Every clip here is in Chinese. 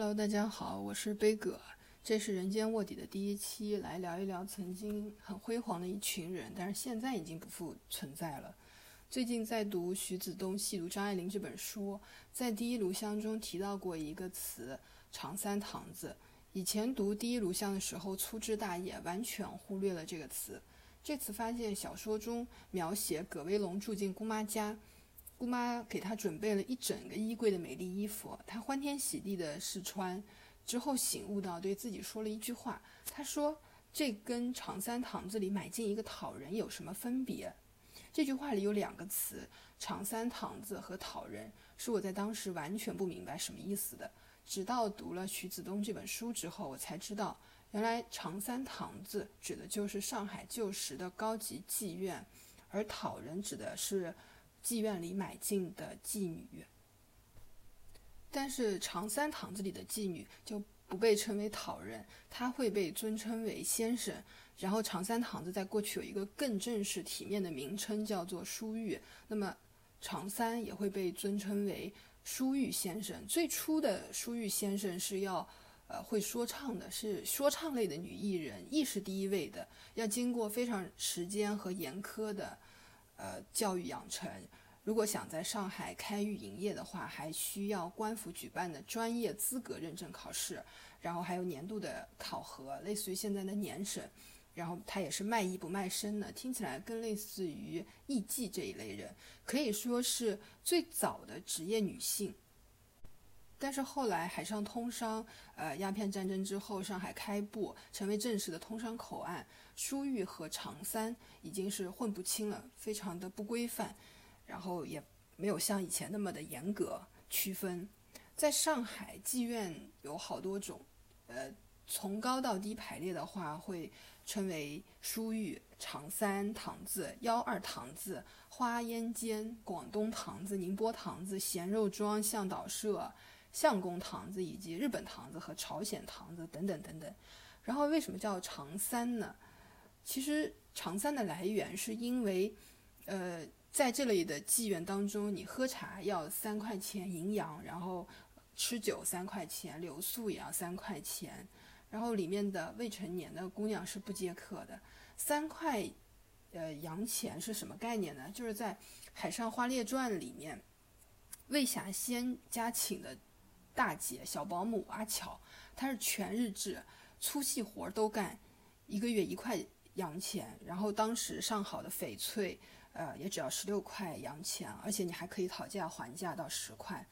Hello，大家好，我是悲葛，这是人间卧底的第一期，来聊一聊曾经很辉煌的一群人，但是现在已经不复存在了。最近在读徐子东细读张爱玲这本书，在第一炉香中提到过一个词“长三堂子”。以前读第一炉香的时候粗枝大叶，完全忽略了这个词。这次发现小说中描写葛威龙住进姑妈家，姑妈给他准备了一整个衣柜的美丽衣服，他欢天喜地的试穿，之后醒悟到，对自己说了一句话：“他说这跟长三堂子里买进一个讨人有什么分别？”这句话里有两个词“长三堂子”和“讨人”，是我在当时完全不明白什么意思的。直到读了徐子东这本书之后，我才知道，原来“长三堂子”指的就是上海旧时的高级妓院，而“讨人”指的是妓院里买进的妓女。但是“长三堂子”里的妓女就不被称为讨人，她会被尊称为先生。然后长三堂子在过去有一个更正式体面的名称，叫做书玉。那么长三也会被尊称为书玉先生。最初的书玉先生是要，呃，会说唱的，是说唱类的女艺人，亦是第一位的。要经过非常时间和严苛的，呃，教育养成。如果想在上海开玉营业的话，还需要官府举办的专业资格认证考试，然后还有年度的考核，类似于现在的年审。然后她也是卖艺不卖身的，听起来更类似于艺妓这一类人，可以说是最早的职业女性。但是后来海上通商，呃，鸦片战争之后，上海开埠，成为正式的通商口岸，书玉和长三已经是混不清了，非常的不规范，然后也没有像以前那么的严格区分。在上海妓院有好多种，呃。从高到低排列的话，会称为书玉、长三堂子、幺二堂子、花烟间、广东堂子、宁波堂子、咸肉庄、向导社、相公堂子以及日本堂子和朝鲜堂子等等等等。然后为什么叫长三呢？其实长三的来源是因为，呃，在这里的妓院当中，你喝茶要三块钱营养，然后吃酒三块钱，留宿也要三块钱。然后里面的未成年的姑娘是不接客的。三块，呃，洋钱是什么概念呢？就是在《海上花列传》里面，魏霞仙家请的大姐小保姆阿巧，她是全日制，粗细活都干，一个月一块洋钱。然后当时上好的翡翠，呃，也只要十六块洋钱，而且你还可以讨价还价到十块。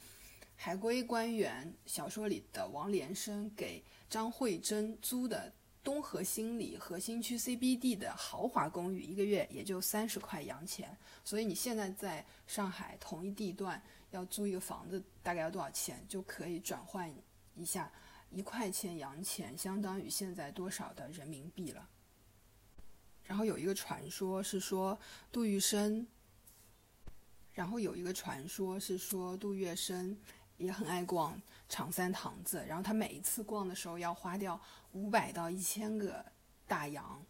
海归官员小说里的王连生给张慧珍租的东河新里核心区 CBD 的豪华公寓，一个月也就三十块洋钱。所以你现在在上海同一地段要租一个房子，大概要多少钱？就可以转换一下，一块钱洋钱相当于现在多少的人民币了。然后有一个传说是说杜玉生，然后有一个传说是说杜月笙。也很爱逛长三堂子，然后他每一次逛的时候要花掉五百到一千个大洋，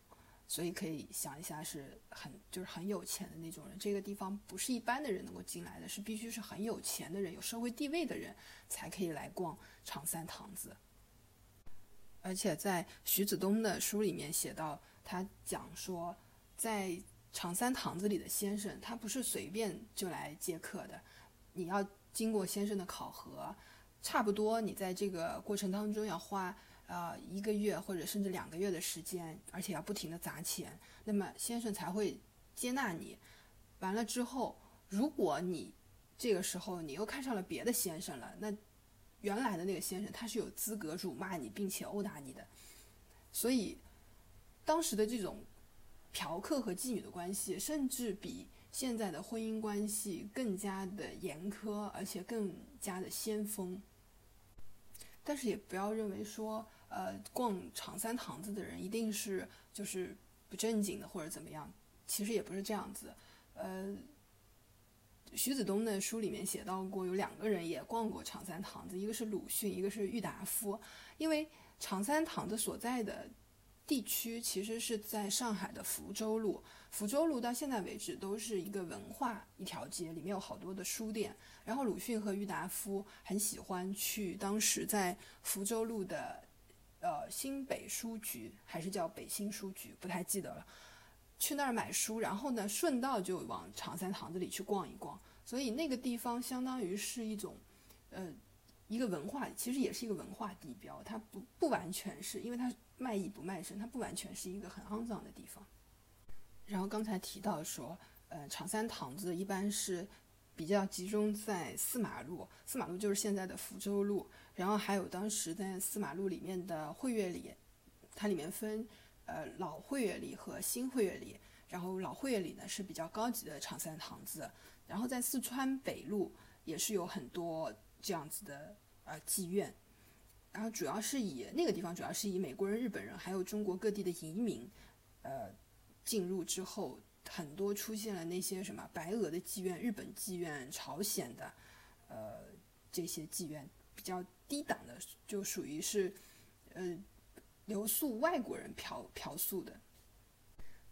所以可以想一下，是很就是很有钱的那种人。这个地方不是一般的人能够进来的，是必须是很有钱的人、有社会地位的人才可以来逛长三堂子。而且在徐子东的书里面写到，他讲说，在长三堂子里的先生，他不是随便就来接客的，你要。经过先生的考核，差不多你在这个过程当中要花呃一个月或者甚至两个月的时间，而且要不停的砸钱，那么先生才会接纳你。完了之后，如果你这个时候你又看上了别的先生了，那原来的那个先生他是有资格辱骂你并且殴打你的。所以当时的这种嫖客和妓女的关系，甚至比。现在的婚姻关系更加的严苛，而且更加的先锋。但是也不要认为说，呃，逛长三堂子的人一定是就是不正经的或者怎么样。其实也不是这样子。呃，徐子东的书里面写到过，有两个人也逛过长三堂子，一个是鲁迅，一个是郁达夫。因为长三堂子所在的地区其实是在上海的福州路。福州路到现在为止都是一个文化一条街，里面有好多的书店。然后鲁迅和郁达夫很喜欢去当时在福州路的，呃新北书局还是叫北新书局，不太记得了。去那儿买书，然后呢顺道就往长三堂子里去逛一逛。所以那个地方相当于是一种，呃，一个文化，其实也是一个文化地标。它不不完全是因为它卖艺不卖身，它不完全是一个很肮脏的地方。然后刚才提到说，呃，长三堂子一般是比较集中在四马路，四马路就是现在的福州路，然后还有当时在四马路里面的汇悦里，它里面分呃老汇悦里和新汇悦里，然后老汇悦里呢是比较高级的长三堂子，然后在四川北路也是有很多这样子的呃妓院，然后主要是以那个地方主要是以美国人、日本人还有中国各地的移民，呃。进入之后，很多出现了那些什么白俄的妓院、日本妓院、朝鲜的，呃，这些妓院比较低档的，就属于是，呃，留宿外国人嫖嫖宿的。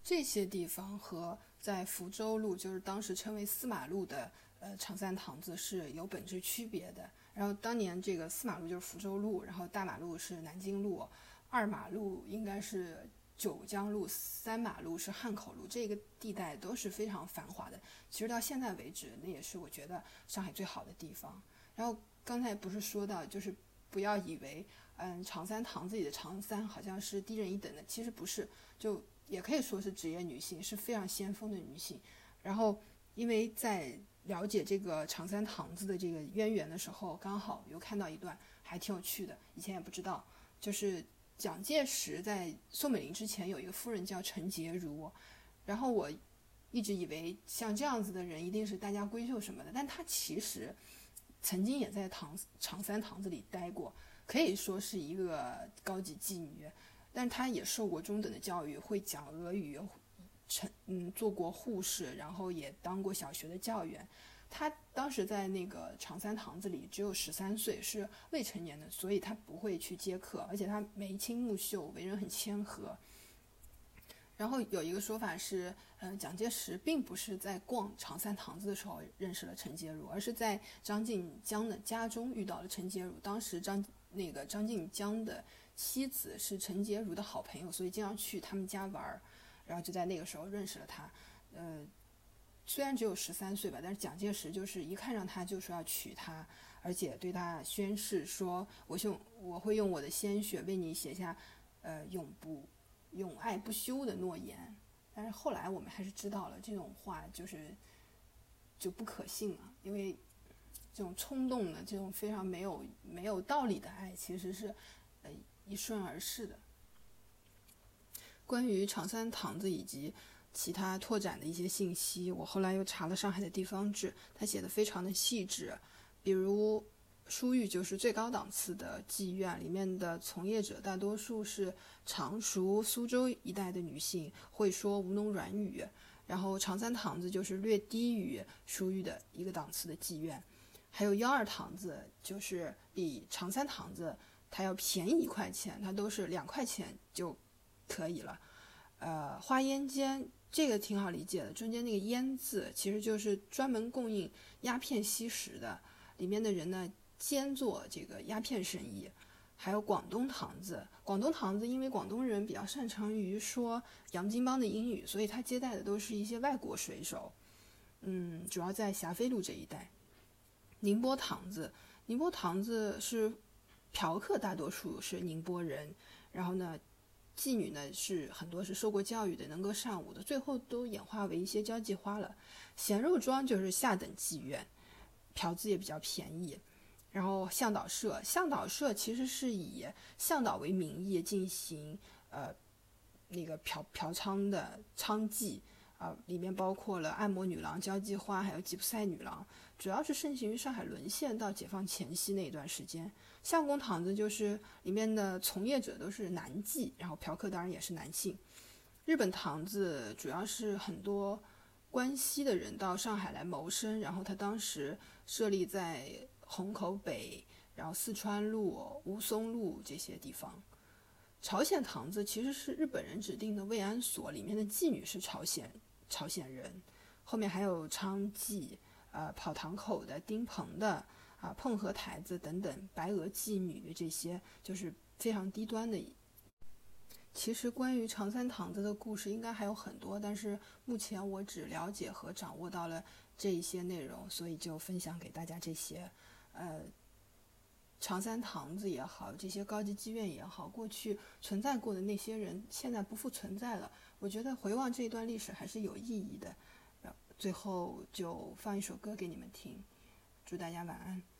这些地方和在福州路，就是当时称为司马路的，呃，长三堂子是有本质区别的。然后当年这个四马路就是福州路，然后大马路是南京路，二马路应该是。九江路、三马路是汉口路，这个地带都是非常繁华的。其实到现在为止，那也是我觉得上海最好的地方。然后刚才不是说到，就是不要以为，嗯，长三堂子里的长三好像是低人一等的，其实不是，就也可以说是职业女性，是非常先锋的女性。然后因为在了解这个长三堂子的这个渊源的时候，刚好又看到一段还挺有趣的，以前也不知道，就是。蒋介石在宋美龄之前有一个夫人叫陈洁如，然后我一直以为像这样子的人一定是大家闺秀什么的，但她其实曾经也在唐长三堂子里待过，可以说是一个高级妓女，但她也受过中等的教育，会讲俄语，成嗯做过护士，然后也当过小学的教员。他当时在那个长三堂子里只有十三岁，是未成年的，所以他不会去接客，而且他眉清目秀，为人很谦和。然后有一个说法是，呃，蒋介石并不是在逛长三堂子的时候认识了陈洁如，而是在张静江的家中遇到了陈洁如。当时张那个张静江的妻子是陈洁如的好朋友，所以经常去他们家玩儿，然后就在那个时候认识了他，呃。虽然只有十三岁吧，但是蒋介石就是一看上他就说要娶她，而且对他宣誓说：“我用我会用我的鲜血为你写下，呃，永不永爱不休的诺言。”但是后来我们还是知道了这种话就是就不可信了，因为这种冲动的、这种非常没有没有道理的爱，其实是呃一瞬而逝的。关于长三堂子以及。其他拓展的一些信息，我后来又查了上海的地方志，他写的非常的细致。比如书寓就是最高档次的妓院，里面的从业者大多数是常熟、苏州一带的女性，会说吴侬软语。然后长三堂子就是略低于书寓的一个档次的妓院，还有幺二堂子就是比长三堂子它要便宜一块钱，它都是两块钱就可以了。呃，花烟间。这个挺好理解的，中间那个“烟”字其实就是专门供应鸦片吸食的，里面的人呢兼做这个鸦片生意。还有广东堂子，广东堂子因为广东人比较擅长于说洋泾浜的英语，所以他接待的都是一些外国水手。嗯，主要在霞飞路这一带。宁波堂子，宁波堂子是嫖客，大多数是宁波人，然后呢。妓女呢是很多是受过教育的，能歌善舞的，最后都演化为一些交际花了。咸肉庄就是下等妓院，嫖资也比较便宜。然后向导社，向导社其实是以向导为名义进行呃那个嫖嫖娼的娼妓啊，里面包括了按摩女郎、交际花，还有吉普赛女郎，主要是盛行于上海沦陷到解放前夕那一段时间。相公堂子就是里面的从业者都是男妓，然后嫖客当然也是男性。日本堂子主要是很多关西的人到上海来谋生，然后他当时设立在虹口北，然后四川路、吴淞路这些地方。朝鲜堂子其实是日本人指定的慰安所，里面的妓女是朝鲜朝鲜人，后面还有娼妓，呃，跑堂口的、丁棚的，啊，碰河台子等等，白俄妓女这些就是非常低端的。其实关于长三堂子的故事应该还有很多，但是目前我只了解和掌握到了这一些内容，所以就分享给大家这些，呃。长三堂子也好，这些高级妓院也好，过去存在过的那些人，现在不复存在了。我觉得回望这一段历史还是有意义的。最后就放一首歌给你们听，祝大家晚安。